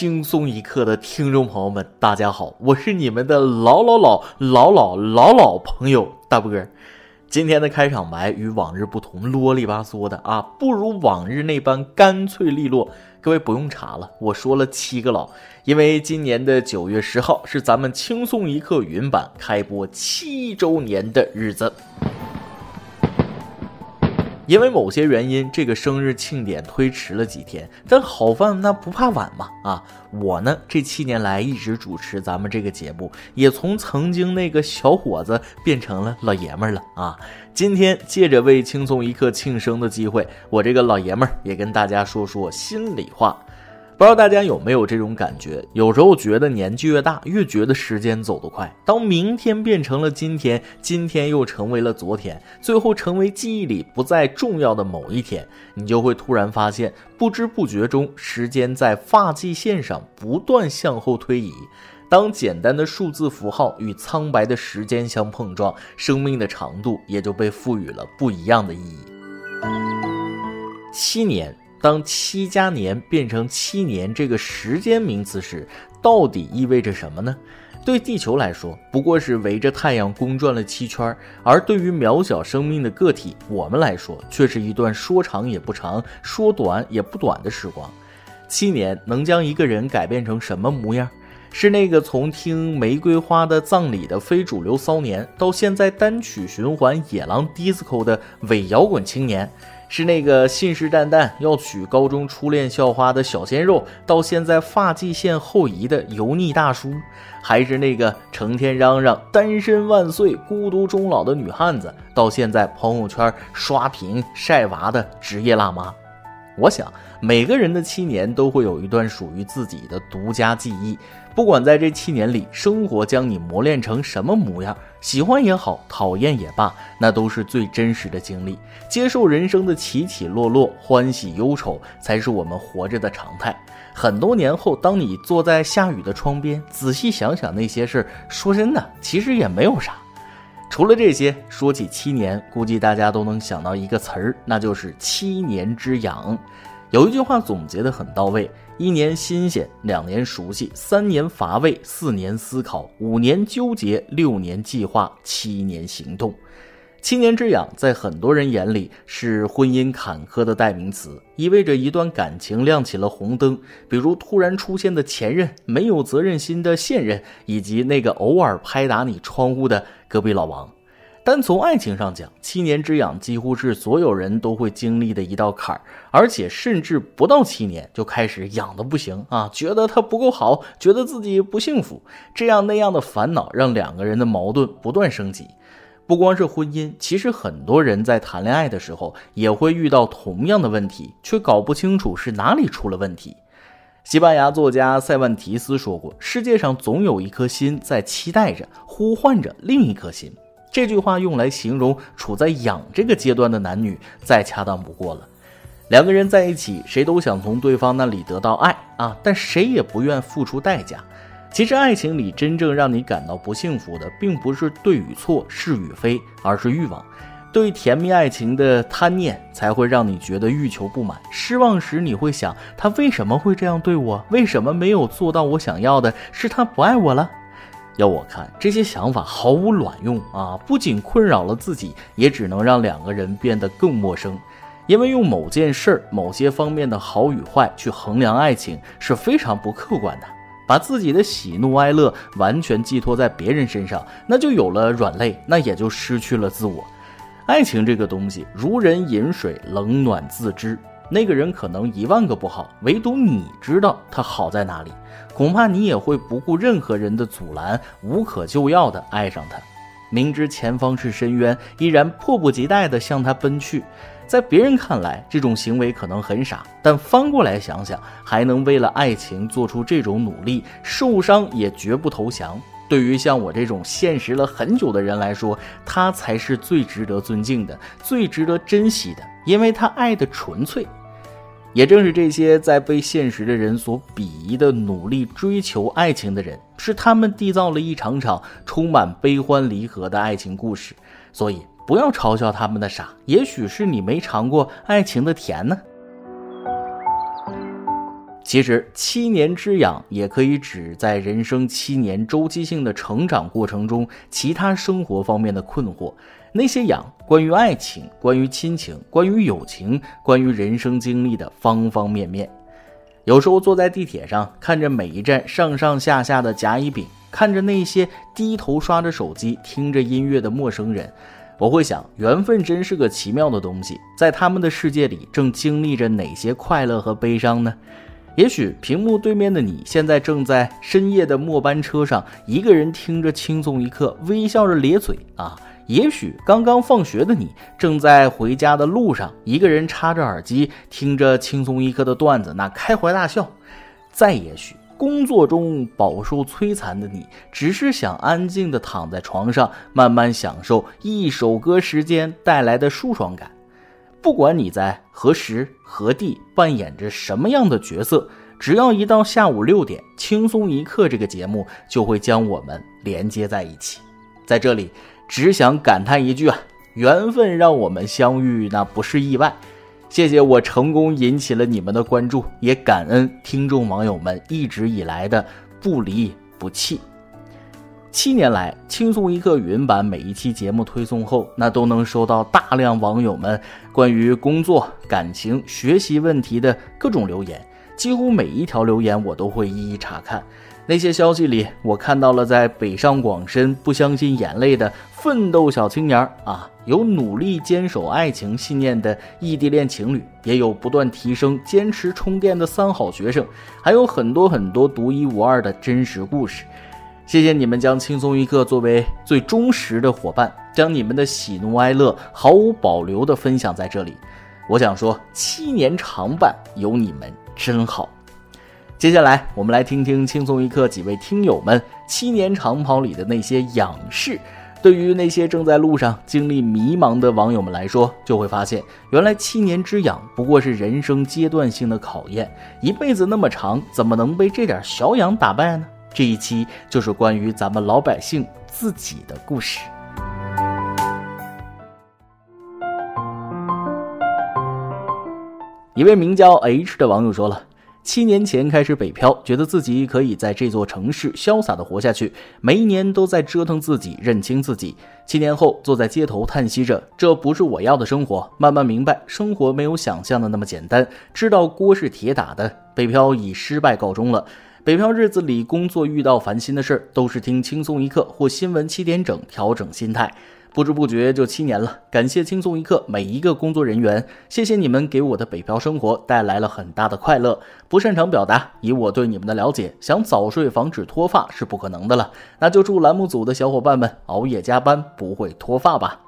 轻松一刻的听众朋友们，大家好，我是你们的老老老老老老老朋友大波。今天的开场白与往日不同，啰里吧嗦的啊，不如往日那般干脆利落。各位不用查了，我说了七个老，因为今年的九月十号是咱们轻松一刻云版开播七周年的日子。因为某些原因，这个生日庆典推迟了几天。但好饭那不怕晚嘛啊！我呢，这七年来一直主持咱们这个节目，也从曾经那个小伙子变成了老爷们儿了啊！今天借着为轻松一刻庆生的机会，我这个老爷们儿也跟大家说说心里话。不知道大家有没有这种感觉？有时候觉得年纪越大，越觉得时间走得快。当明天变成了今天，今天又成为了昨天，最后成为记忆里不再重要的某一天，你就会突然发现，不知不觉中，时间在发际线上不断向后推移。当简单的数字符号与苍白的时间相碰撞，生命的长度也就被赋予了不一样的意义。七年。当七加年变成七年这个时间名词时，到底意味着什么呢？对地球来说，不过是围着太阳公转了七圈；而对于渺小生命的个体，我们来说，却是一段说长也不长，说短也不短的时光。七年能将一个人改变成什么模样？是那个从听玫瑰花的葬礼的非主流骚年，到现在单曲循环野狼 disco 的伪摇滚青年。是那个信誓旦旦要娶高中初恋校花的小鲜肉，到现在发际线后移的油腻大叔，还是那个成天嚷嚷单身万岁、孤独终老的女汉子，到现在朋友圈刷屏晒娃的职业辣妈？我想，每个人的七年都会有一段属于自己的独家记忆。不管在这七年里，生活将你磨练成什么模样，喜欢也好，讨厌也罢，那都是最真实的经历。接受人生的起起落落，欢喜忧愁，才是我们活着的常态。很多年后，当你坐在下雨的窗边，仔细想想那些事儿，说真的，其实也没有啥。除了这些，说起七年，估计大家都能想到一个词儿，那就是七年之痒。有一句话总结的很到位。一年新鲜，两年熟悉，三年乏味，四年思考，五年纠结，六年计划，七年行动。七年之痒，在很多人眼里是婚姻坎坷的代名词，意味着一段感情亮起了红灯，比如突然出现的前任、没有责任心的现任，以及那个偶尔拍打你窗户的隔壁老王。单从爱情上讲，七年之痒几乎是所有人都会经历的一道坎儿，而且甚至不到七年就开始痒的不行啊，觉得他不够好，觉得自己不幸福，这样那样的烦恼让两个人的矛盾不断升级。不光是婚姻，其实很多人在谈恋爱的时候也会遇到同样的问题，却搞不清楚是哪里出了问题。西班牙作家塞万提斯说过：“世界上总有一颗心在期待着，呼唤着另一颗心。”这句话用来形容处在痒这个阶段的男女，再恰当不过了。两个人在一起，谁都想从对方那里得到爱啊，但谁也不愿付出代价。其实，爱情里真正让你感到不幸福的，并不是对与错、是与非，而是欲望。对甜蜜爱情的贪念，才会让你觉得欲求不满。失望时，你会想他为什么会这样对我？为什么没有做到我想要的？是他不爱我了？要我看，这些想法毫无卵用啊！不仅困扰了自己，也只能让两个人变得更陌生。因为用某件事儿、某些方面的好与坏去衡量爱情是非常不客观的。把自己的喜怒哀乐完全寄托在别人身上，那就有了软肋，那也就失去了自我。爱情这个东西，如人饮水，冷暖自知。那个人可能一万个不好，唯独你知道他好在哪里。恐怕你也会不顾任何人的阻拦，无可救药的爱上他。明知前方是深渊，依然迫不及待地向他奔去。在别人看来，这种行为可能很傻，但翻过来想想，还能为了爱情做出这种努力，受伤也绝不投降。对于像我这种现实了很久的人来说，他才是最值得尊敬的，最值得珍惜的，因为他爱的纯粹。也正是这些在被现实的人所鄙夷的努力追求爱情的人，是他们缔造了一场场充满悲欢离合的爱情故事。所以，不要嘲笑他们的傻，也许是你没尝过爱情的甜呢。其实，七年之痒也可以指在人生七年周期性的成长过程中，其他生活方面的困惑。那些痒，关于爱情，关于亲情，关于友情，关于人生经历的方方面面。有时候坐在地铁上，看着每一站上上下下的甲乙丙，看着那些低头刷着手机、听着音乐的陌生人，我会想，缘分真是个奇妙的东西，在他们的世界里，正经历着哪些快乐和悲伤呢？也许屏幕对面的你现在正在深夜的末班车上，一个人听着轻松一刻，微笑着咧嘴啊。也许刚刚放学的你正在回家的路上，一个人插着耳机听着轻松一刻的段子，那开怀大笑。再也许工作中饱受摧残的你，只是想安静的躺在床上，慢慢享受一首歌时间带来的舒爽感。不管你在何时何地扮演着什么样的角色，只要一到下午六点，轻松一刻这个节目就会将我们连接在一起，在这里。只想感叹一句啊，缘分让我们相遇，那不是意外。谢谢我成功引起了你们的关注，也感恩听众网友们一直以来的不离不弃。七年来，轻松一刻语音版每一期节目推送后，那都能收到大量网友们关于工作、感情、学习问题的各种留言，几乎每一条留言我都会一一查看。那些消息里，我看到了在北上广深不相信眼泪的奋斗小青年啊，有努力坚守爱情信念的异地恋情侣，也有不断提升、坚持充电的三好学生，还有很多很多独一无二的真实故事。谢谢你们将轻松一刻作为最忠实的伙伴，将你们的喜怒哀乐毫无保留地分享在这里。我想说，七年长伴有你们真好。接下来，我们来听听轻松一刻几位听友们七年长跑里的那些仰视。对于那些正在路上经历迷茫的网友们来说，就会发现，原来七年之痒不过是人生阶段性的考验。一辈子那么长，怎么能被这点小痒打败呢？这一期就是关于咱们老百姓自己的故事。一位名叫 H 的网友说了。七年前开始北漂，觉得自己可以在这座城市潇洒的活下去，每一年都在折腾自己，认清自己。七年后，坐在街头叹息着，这不是我要的生活。慢慢明白，生活没有想象的那么简单，知道锅是铁打的。北漂以失败告终了。北漂日子里，工作遇到烦心的事儿，都是听轻松一刻或新闻七点整调整心态。不知不觉就七年了，感谢轻松一刻每一个工作人员，谢谢你们给我的北漂生活带来了很大的快乐。不擅长表达，以我对你们的了解，想早睡防止脱发是不可能的了。那就祝栏目组的小伙伴们熬夜加班不会脱发吧。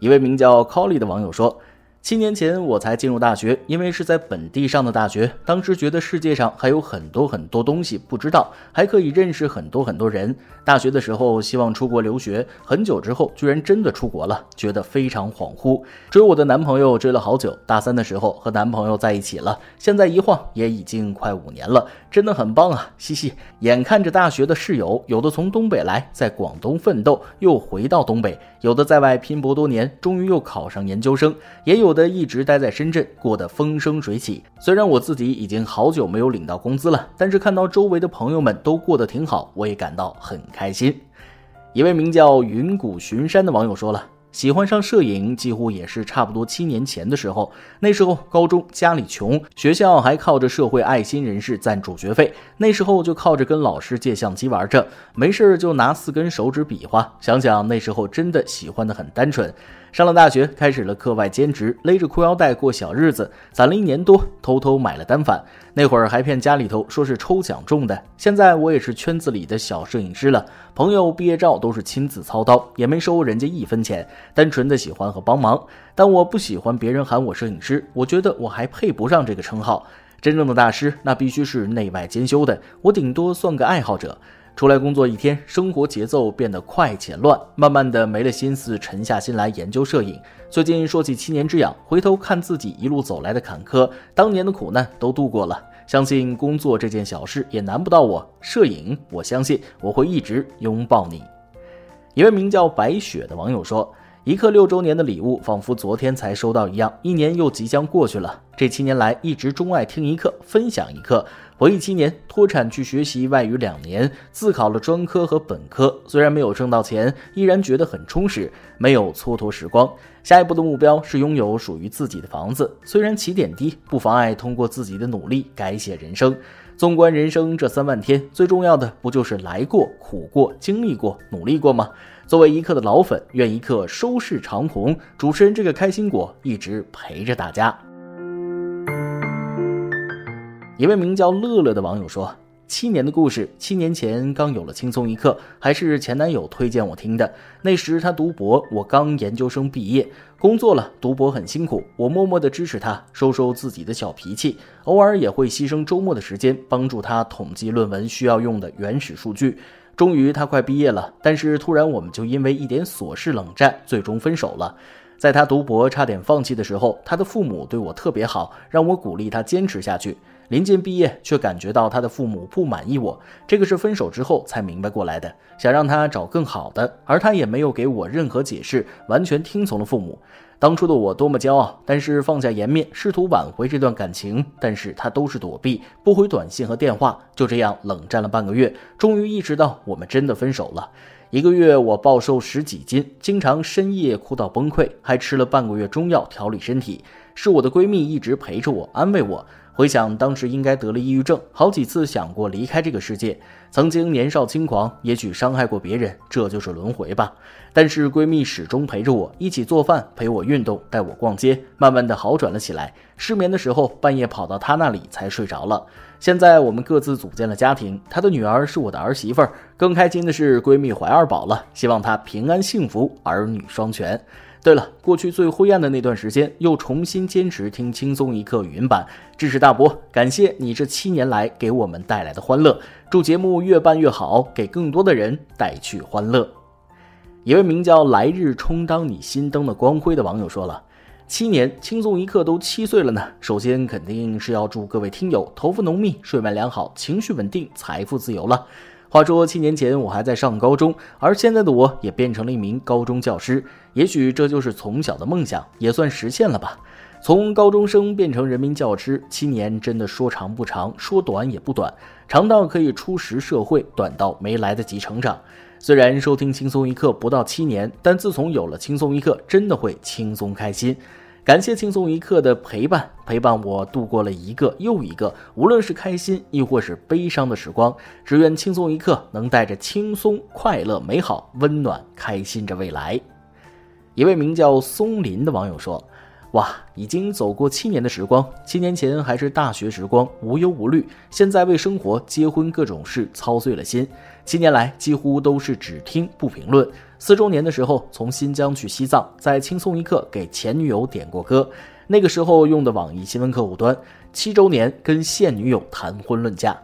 一位名叫 Colly 的网友说。七年前我才进入大学，因为是在本地上的大学，当时觉得世界上还有很多很多东西不知道，还可以认识很多很多人。大学的时候希望出国留学，很久之后居然真的出国了，觉得非常恍惚。追我的男朋友追了好久，大三的时候和男朋友在一起了，现在一晃也已经快五年了，真的很棒啊！嘻嘻，眼看着大学的室友，有的从东北来，在广东奋斗，又回到东北；有的在外拼搏多年，终于又考上研究生，也有。的一直待在深圳，过得风生水起。虽然我自己已经好久没有领到工资了，但是看到周围的朋友们都过得挺好，我也感到很开心。一位名叫云谷巡山的网友说了。喜欢上摄影，几乎也是差不多七年前的时候。那时候高中家里穷，学校还靠着社会爱心人士赞助学费。那时候就靠着跟老师借相机玩着，没事就拿四根手指比划。想想那时候真的喜欢的很单纯。上了大学，开始了课外兼职，勒着裤腰带过小日子，攒了一年多，偷偷买了单反。那会儿还骗家里头说是抽奖中的。现在我也是圈子里的小摄影师了，朋友毕业照都是亲自操刀，也没收人家一分钱，单纯的喜欢和帮忙。但我不喜欢别人喊我摄影师，我觉得我还配不上这个称号。真正的大师，那必须是内外兼修的，我顶多算个爱好者。出来工作一天，生活节奏变得快且乱，慢慢的没了心思沉下心来研究摄影。最近说起七年之痒，回头看自己一路走来的坎坷，当年的苦难都度过了，相信工作这件小事也难不到我。摄影，我相信我会一直拥抱你。一位名叫白雪的网友说。一刻六周年的礼物仿佛昨天才收到一样，一年又即将过去了。这七年来一直钟爱听一刻，分享一刻。回忆七年，脱产去学习外语两年，自考了专科和本科。虽然没有挣到钱，依然觉得很充实，没有蹉跎时光。下一步的目标是拥有属于自己的房子。虽然起点低，不妨碍通过自己的努力改写人生。纵观人生这三万天，最重要的不就是来过、苦过、经历过、努力过吗？作为一刻的老粉，愿一刻收视长虹。主持人这个开心果一直陪着大家。一位名叫乐乐的网友说：“七年的故事，七年前刚有了轻松一刻，还是前男友推荐我听的。那时他读博，我刚研究生毕业，工作了，读博很辛苦，我默默的支持他，收收自己的小脾气，偶尔也会牺牲周末的时间帮助他统计论文需要用的原始数据。”终于，他快毕业了，但是突然我们就因为一点琐事冷战，最终分手了。在他读博差点放弃的时候，他的父母对我特别好，让我鼓励他坚持下去。临近毕业，却感觉到他的父母不满意我，这个是分手之后才明白过来的，想让他找更好的，而他也没有给我任何解释，完全听从了父母。当初的我多么骄傲，但是放下颜面，试图挽回这段感情，但是他都是躲避，不回短信和电话，就这样冷战了半个月，终于意识到我们真的分手了。一个月我暴瘦十几斤，经常深夜哭到崩溃，还吃了半个月中药调理身体。是我的闺蜜一直陪着我，安慰我。回想当时应该得了抑郁症，好几次想过离开这个世界。曾经年少轻狂，也许伤害过别人，这就是轮回吧。但是闺蜜始终陪着我，一起做饭，陪我运动，带我逛街，慢慢的好转了起来。失眠的时候，半夜跑到她那里才睡着了。现在我们各自组建了家庭，她的女儿是我的儿媳妇儿。更开心的是，闺蜜怀二宝了，希望她平安幸福，儿女双全。对了，过去最灰暗的那段时间，又重新坚持听轻松一刻语音版，支持大波，感谢你这七年来给我们带来的欢乐，祝节目越办越好，给更多的人带去欢乐。一位名叫“来日充当你心灯的光辉”的网友说了：“七年轻松一刻都七岁了呢，首先肯定是要祝各位听友头发浓密、睡眠良好、情绪稳定、财富自由了。”话说七年前我还在上高中，而现在的我也变成了一名高中教师。也许这就是从小的梦想，也算实现了吧。从高中生变成人民教师，七年真的说长不长，说短也不短，长到可以初识社会，短到没来得及成长。虽然收听轻松一刻不到七年，但自从有了轻松一刻，真的会轻松开心。感谢轻松一刻的陪伴，陪伴我度过了一个又一个，无论是开心亦或是悲伤的时光。只愿轻松一刻能带着轻松、快乐、美好、温暖、开心着未来。一位名叫松林的网友说。哇，已经走过七年的时光，七年前还是大学时光，无忧无虑。现在为生活、结婚各种事操碎了心。七年来几乎都是只听不评论。四周年的时候，从新疆去西藏，在轻松一刻给前女友点过歌，那个时候用的网易新闻客户端。七周年跟现女友谈婚论嫁，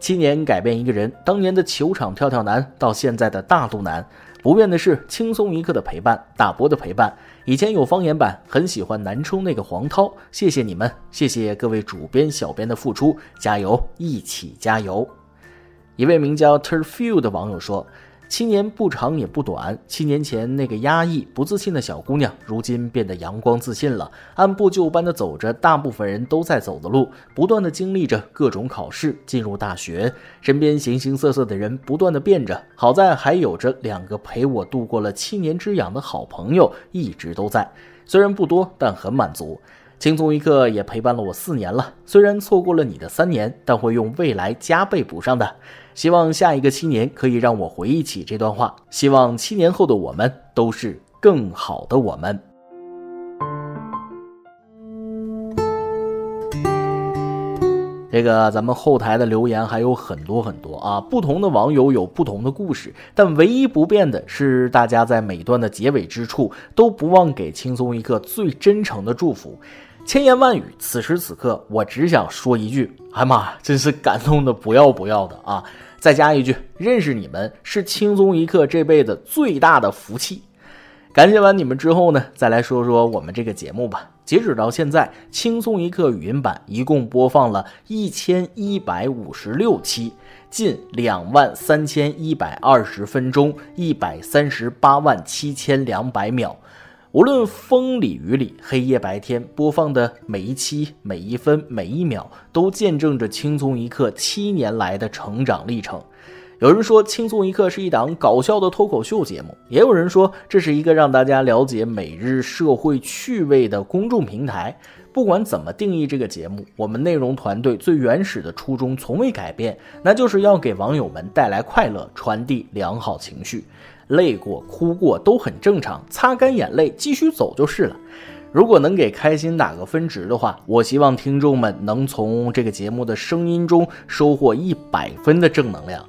七年改变一个人，当年的球场跳跳男到现在的大肚腩。不变的是轻松一刻的陪伴，大波的陪伴。以前有方言版，很喜欢南充那个黄涛，谢谢你们，谢谢各位主编、小编的付出，加油，一起加油。一位名叫 Turfew 的网友说。七年不长也不短，七年前那个压抑不自信的小姑娘，如今变得阳光自信了，按部就班的走着大部分人都在走的路，不断的经历着各种考试，进入大学，身边形形色色的人不断的变着，好在还有着两个陪我度过了七年之痒的好朋友，一直都在，虽然不多，但很满足。轻松一刻也陪伴了我四年了，虽然错过了你的三年，但会用未来加倍补上的。希望下一个七年可以让我回忆起这段话。希望七年后的我们都是更好的我们。这个咱们后台的留言还有很多很多啊，不同的网友有不同的故事，但唯一不变的是，大家在每段的结尾之处都不忘给轻松一刻最真诚的祝福。千言万语，此时此刻我只想说一句：哎妈，真是感动的不要不要的啊！再加一句，认识你们是轻松一刻这辈子最大的福气。感谢完你们之后呢，再来说说我们这个节目吧。截止到现在，轻松一刻语音版一共播放了一千一百五十六期，近两万三千一百二十分钟，一百三十八万七千两百秒。无论风里雨里、黑夜白天，播放的每一期、每一分、每一秒，都见证着《轻松一刻》七年来的成长历程。有人说，《轻松一刻》是一档搞笑的脱口秀节目；也有人说，这是一个让大家了解每日社会趣味的公众平台。不管怎么定义这个节目，我们内容团队最原始的初衷从未改变，那就是要给网友们带来快乐，传递良好情绪。累过、哭过都很正常，擦干眼泪继续走就是了。如果能给开心打个分值的话，我希望听众们能从这个节目的声音中收获一百分的正能量。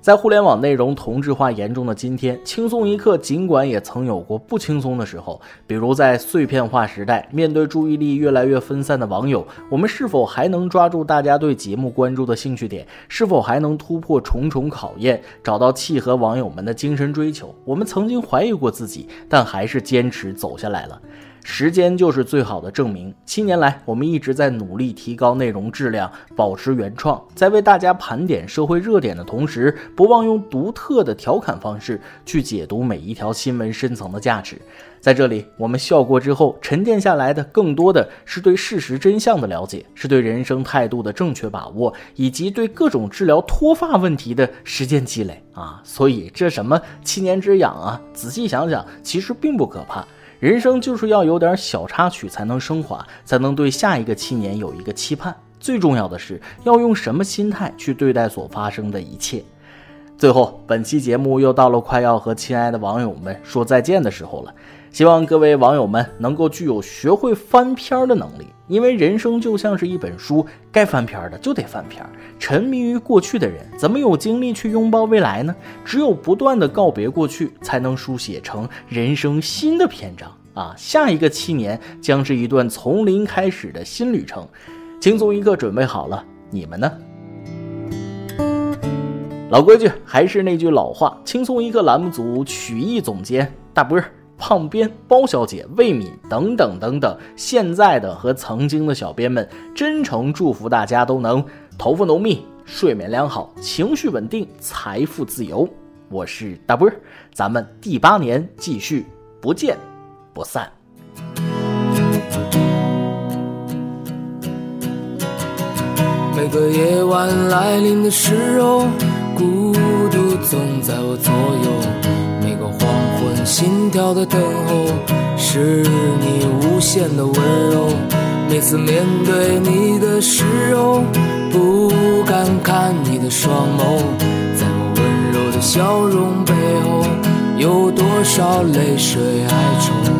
在互联网内容同质化严重的今天，轻松一刻尽管也曾有过不轻松的时候，比如在碎片化时代，面对注意力越来越分散的网友，我们是否还能抓住大家对节目关注的兴趣点？是否还能突破重重考验，找到契合网友们的精神追求？我们曾经怀疑过自己，但还是坚持走下来了。时间就是最好的证明。七年来，我们一直在努力提高内容质量，保持原创，在为大家盘点社会热点的同时，不忘用独特的调侃方式去解读每一条新闻深层的价值。在这里，我们笑过之后沉淀下来的，更多的是对事实真相的了解，是对人生态度的正确把握，以及对各种治疗脱发问题的实践积累啊！所以，这什么七年之痒啊？仔细想想，其实并不可怕。人生就是要有点小插曲才能升华，才能对下一个七年有一个期盼。最重要的是要用什么心态去对待所发生的一切。最后，本期节目又到了快要和亲爱的网友们说再见的时候了。希望各位网友们能够具有学会翻篇的能力，因为人生就像是一本书，该翻篇的就得翻篇。沉迷于过去的人，怎么有精力去拥抱未来呢？只有不断的告别过去，才能书写成人生新的篇章啊！下一个七年将是一段从零开始的新旅程。轻松一刻准备好了，你们呢？老规矩，还是那句老话，轻松一刻栏目组曲艺总监大波儿。胖编、包小姐、魏敏等等等等，现在的和曾经的小编们，真诚祝福大家都能头发浓密、睡眠良好、情绪稳定、财富自由。我是大波儿，咱们第八年继续不见不散。每个夜晚来临的时候，孤独总在我左右。心跳的等候，是你无限的温柔。每次面对你的时候，不敢看你的双眸，在我温柔的笑容背后，有多少泪水哀愁？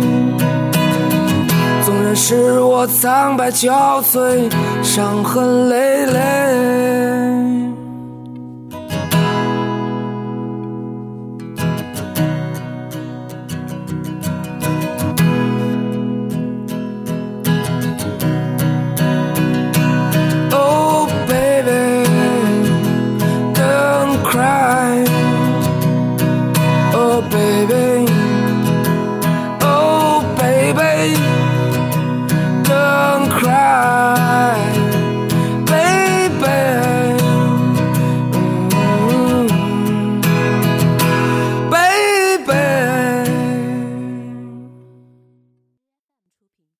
是我苍白憔悴，伤痕累累。